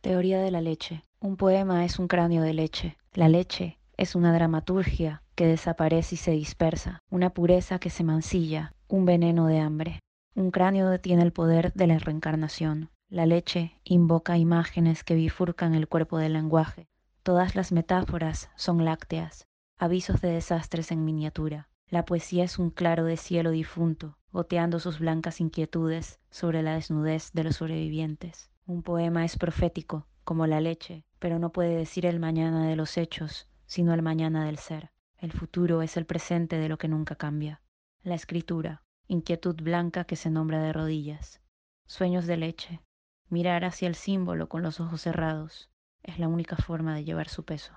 Teoría de la leche. Un poema es un cráneo de leche. La leche es una dramaturgia que desaparece y se dispersa, una pureza que se mancilla, un veneno de hambre. Un cráneo tiene el poder de la reencarnación. La leche invoca imágenes que bifurcan el cuerpo del lenguaje. Todas las metáforas son lácteas, avisos de desastres en miniatura. La poesía es un claro de cielo difunto, goteando sus blancas inquietudes sobre la desnudez de los sobrevivientes. Un poema es profético, como la leche, pero no puede decir el mañana de los hechos, sino el mañana del ser. El futuro es el presente de lo que nunca cambia. La escritura, inquietud blanca que se nombra de rodillas. Sueños de leche. Mirar hacia el símbolo con los ojos cerrados es la única forma de llevar su peso.